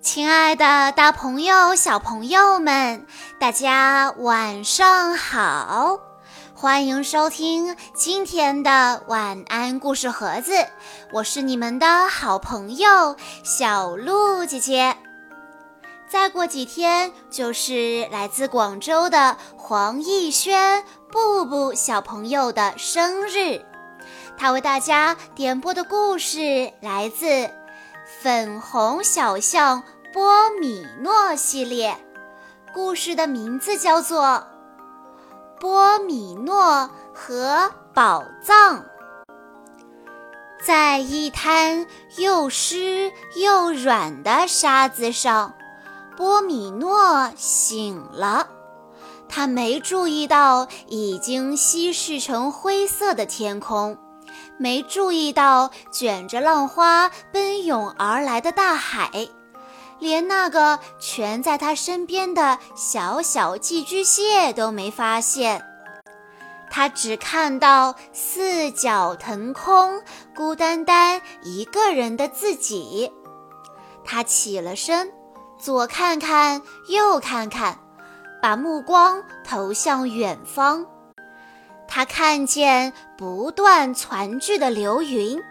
亲爱的，大朋友、小朋友们，大家晚上好！欢迎收听今天的晚安故事盒子，我是你们的好朋友小鹿姐姐。再过几天就是来自广州的黄奕轩、布布小朋友的生日，他为大家点播的故事来自《粉红小象波米诺》系列，故事的名字叫做《波米诺和宝藏》。在一滩又湿又软的沙子上。波米诺醒了，他没注意到已经稀释成灰色的天空，没注意到卷着浪花奔涌而来的大海，连那个蜷在他身边的小小寄居蟹都没发现。他只看到四脚腾空、孤单单一个人的自己。他起了身。左看看，右看看，把目光投向远方。他看见不断攒聚的流云，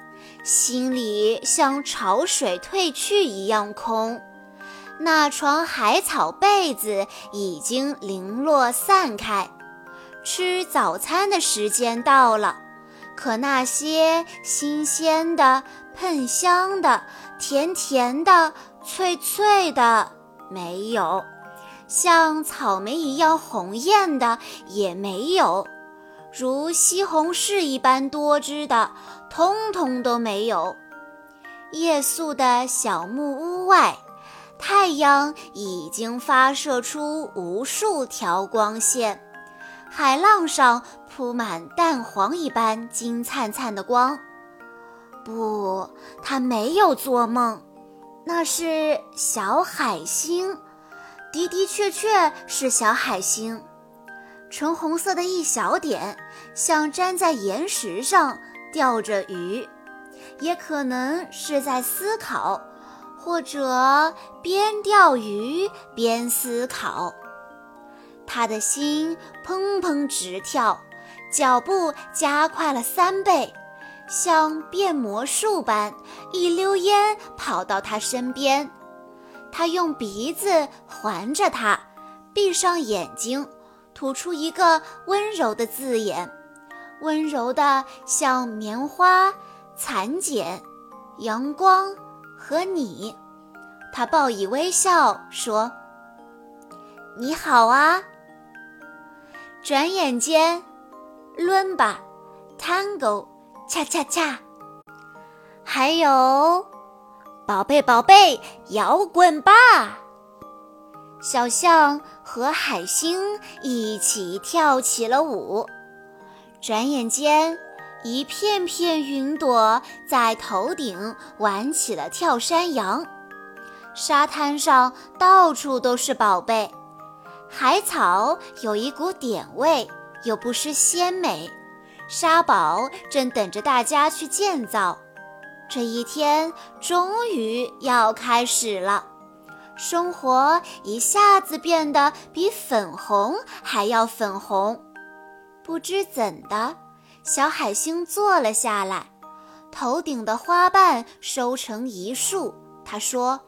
心里像潮水退去一样空。那床海草被子已经零落散开。吃早餐的时间到了，可那些新鲜的、喷香的、甜甜的。脆脆的没有，像草莓一样红艳的也没有，如西红柿一般多汁的通通都没有。夜宿的小木屋外，太阳已经发射出无数条光线，海浪上铺满蛋黄一般金灿灿的光。不，他没有做梦。那是小海星，的的确确是小海星，橙红色的一小点，像粘在岩石上钓着鱼，也可能是在思考，或者边钓鱼边思考。他的心砰砰直跳，脚步加快了三倍。像变魔术般，一溜烟跑到他身边。他用鼻子环着他，闭上眼睛，吐出一个温柔的字眼，温柔的像棉花、蚕茧、阳光和你。他报以微笑说：“你好啊。”转眼间，伦巴，Tango。恰恰恰，还有，宝贝宝贝，摇滚吧！小象和海星一起跳起了舞。转眼间，一片片云朵在头顶玩起了跳山羊。沙滩上到处都是宝贝，海草有一股点味，又不失鲜美。沙堡正等着大家去建造，这一天终于要开始了。生活一下子变得比粉红还要粉红。不知怎的，小海星坐了下来，头顶的花瓣收成一束。他说：“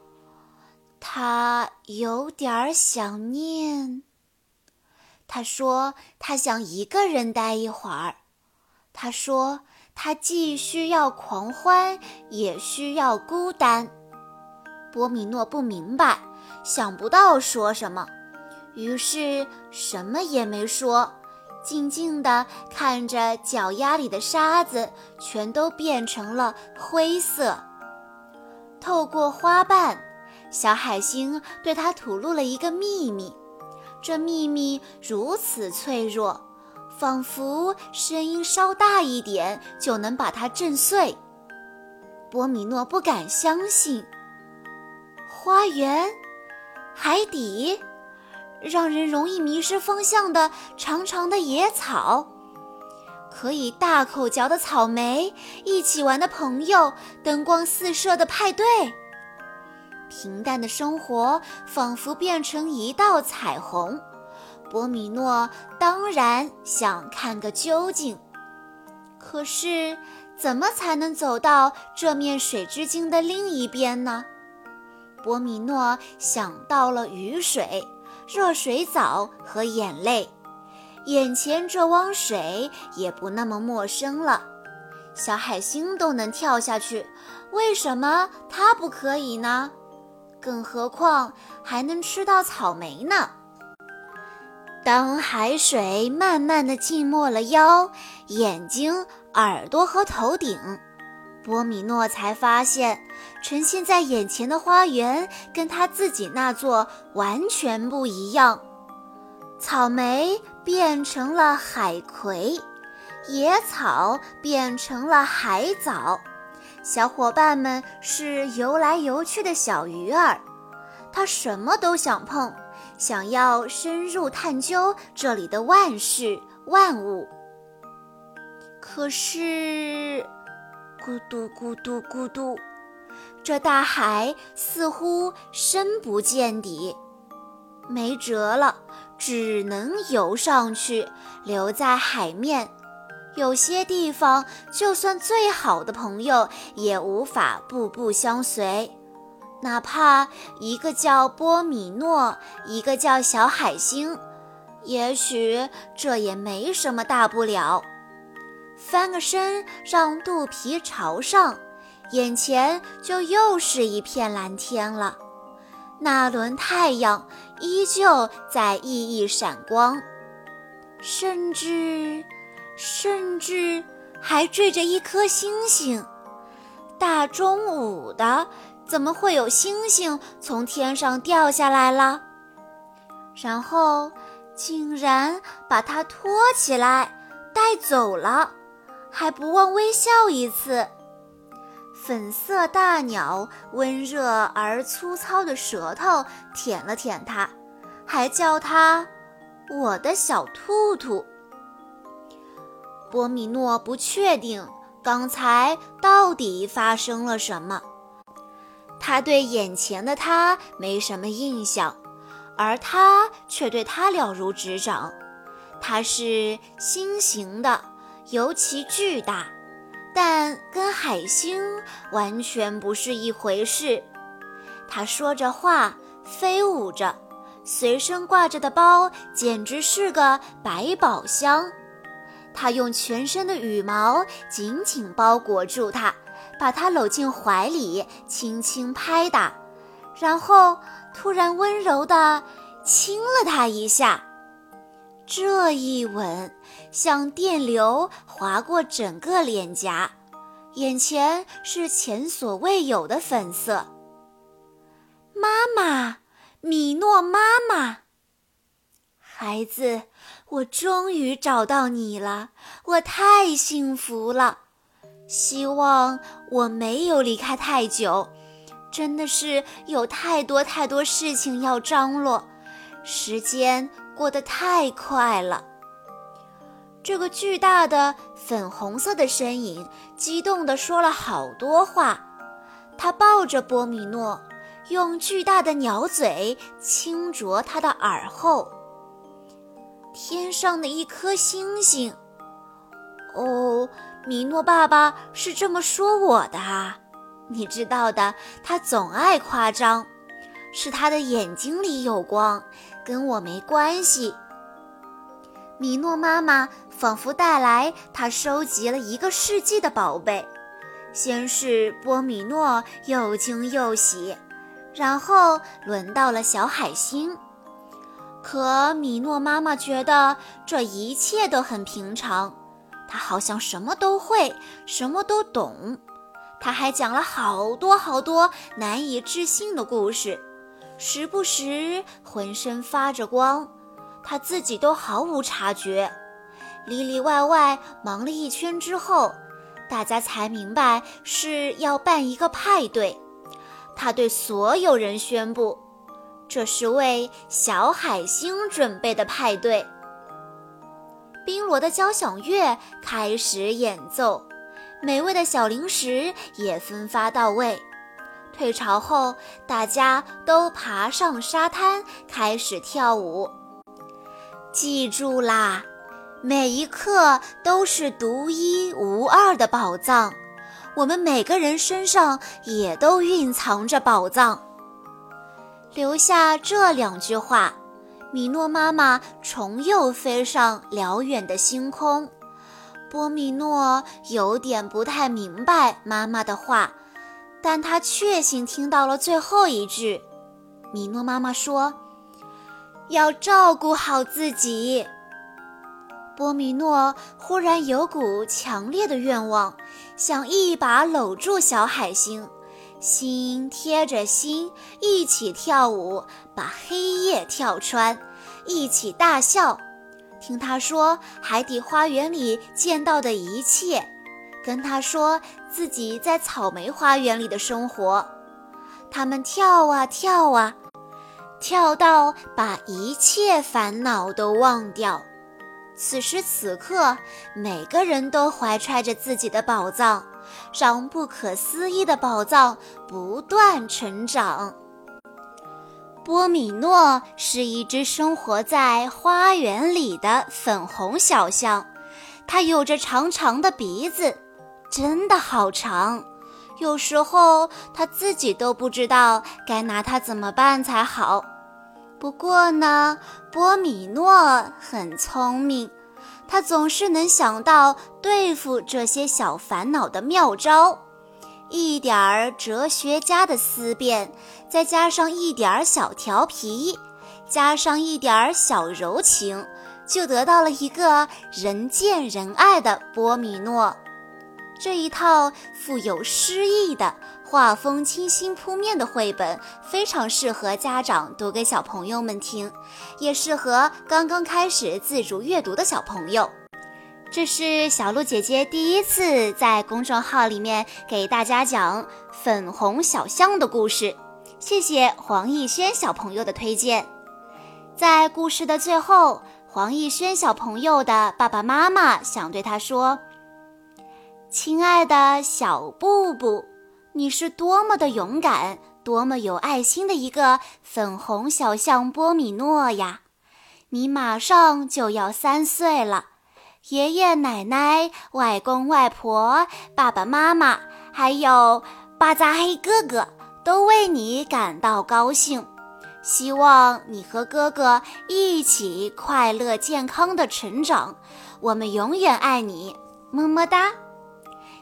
他有点想念。”他说：“他想一个人待一会儿。”他说：“他既需要狂欢，也需要孤单。”波米诺不明白，想不到说什么，于是什么也没说，静静地看着脚丫里的沙子全都变成了灰色。透过花瓣，小海星对他吐露了一个秘密，这秘密如此脆弱。仿佛声音稍大一点就能把它震碎。波米诺不敢相信。花园，海底，让人容易迷失方向的长长的野草，可以大口嚼的草莓，一起玩的朋友，灯光四射的派对。平淡的生活仿佛变成一道彩虹。波米诺当然想看个究竟，可是怎么才能走到这面水之镜的另一边呢？波米诺想到了雨水、热水澡和眼泪，眼前这汪水也不那么陌生了。小海星都能跳下去，为什么它不可以呢？更何况还能吃到草莓呢。当海水慢慢的浸没了腰、眼睛、耳朵和头顶，波米诺才发现，呈现在眼前的花园跟他自己那座完全不一样。草莓变成了海葵，野草变成了海藻，小伙伴们是游来游去的小鱼儿。他什么都想碰。想要深入探究这里的万事万物，可是，咕嘟咕嘟咕嘟，这大海似乎深不见底，没辙了，只能游上去，留在海面。有些地方，就算最好的朋友也无法步步相随。哪怕一个叫波米诺，一个叫小海星，也许这也没什么大不了。翻个身，让肚皮朝上，眼前就又是一片蓝天了。那轮太阳依旧在熠熠闪光，甚至，甚至还缀着一颗星星。大中午的。怎么会有星星从天上掉下来了？然后竟然把它托起来带走了，还不忘微笑一次。粉色大鸟温热而粗糙的舌头舔了舔它，还叫它“我的小兔兔”。波米诺不确定刚才到底发生了什么。他对眼前的他没什么印象，而他却对他了如指掌。它是心形的，尤其巨大，但跟海星完全不是一回事。它说着话，飞舞着，随身挂着的包简直是个百宝箱。他用全身的羽毛紧紧包裹住它。把它搂进怀里，轻轻拍打，然后突然温柔地亲了他一下。这一吻像电流划过整个脸颊，眼前是前所未有的粉色。妈妈，米诺妈妈，孩子，我终于找到你了，我太幸福了。希望我没有离开太久，真的是有太多太多事情要张罗，时间过得太快了。这个巨大的粉红色的身影激动地说了好多话，他抱着波米诺，用巨大的鸟嘴轻啄他的耳后。天上的一颗星星，哦。米诺爸爸是这么说我的啊，你知道的，他总爱夸张，是他的眼睛里有光，跟我没关系。米诺妈妈仿佛带来她收集了一个世纪的宝贝，先是波米诺又惊又喜，然后轮到了小海星，可米诺妈妈觉得这一切都很平常。她好像什么都会，什么都懂。她还讲了好多好多难以置信的故事，时不时浑身发着光，他自己都毫无察觉。里里外外忙了一圈之后，大家才明白是要办一个派对。他对所有人宣布，这是为小海星准备的派对。冰罗的交响乐开始演奏，美味的小零食也分发到位。退潮后，大家都爬上沙滩开始跳舞。记住啦，每一刻都是独一无二的宝藏。我们每个人身上也都蕴藏着宝藏。留下这两句话，米诺妈妈重又飞上辽远的星空。波米诺有点不太明白妈妈的话，但他确信听到了最后一句。米诺妈妈说：“要照顾好自己。”波米诺忽然有股强烈的愿望，想一把搂住小海星。心贴着心，一起跳舞，把黑夜跳穿，一起大笑，听他说海底花园里见到的一切，跟他说自己在草莓花园里的生活。他们跳啊跳啊，跳到把一切烦恼都忘掉。此时此刻，每个人都怀揣着自己的宝藏。让不可思议的宝藏不断成长。波米诺是一只生活在花园里的粉红小象，它有着长长的鼻子，真的好长，有时候他自己都不知道该拿它怎么办才好。不过呢，波米诺很聪明。他总是能想到对付这些小烦恼的妙招，一点儿哲学家的思辨，再加上一点儿小调皮，加上一点儿小柔情，就得到了一个人见人爱的波米诺。这一套富有诗意的、画风清新扑面的绘本，非常适合家长读给小朋友们听，也适合刚刚开始自主阅读的小朋友。这是小鹿姐姐第一次在公众号里面给大家讲粉红小象的故事，谢谢黄奕轩小朋友的推荐。在故事的最后，黄奕轩小朋友的爸爸妈妈想对他说：“亲爱的小布布，你是多么的勇敢，多么有爱心的一个粉红小象波米诺呀！你马上就要三岁了。”爷爷奶奶、外公外婆、爸爸妈妈，还有巴扎黑哥哥，都为你感到高兴。希望你和哥哥一起快乐健康的成长。我们永远爱你，么么哒！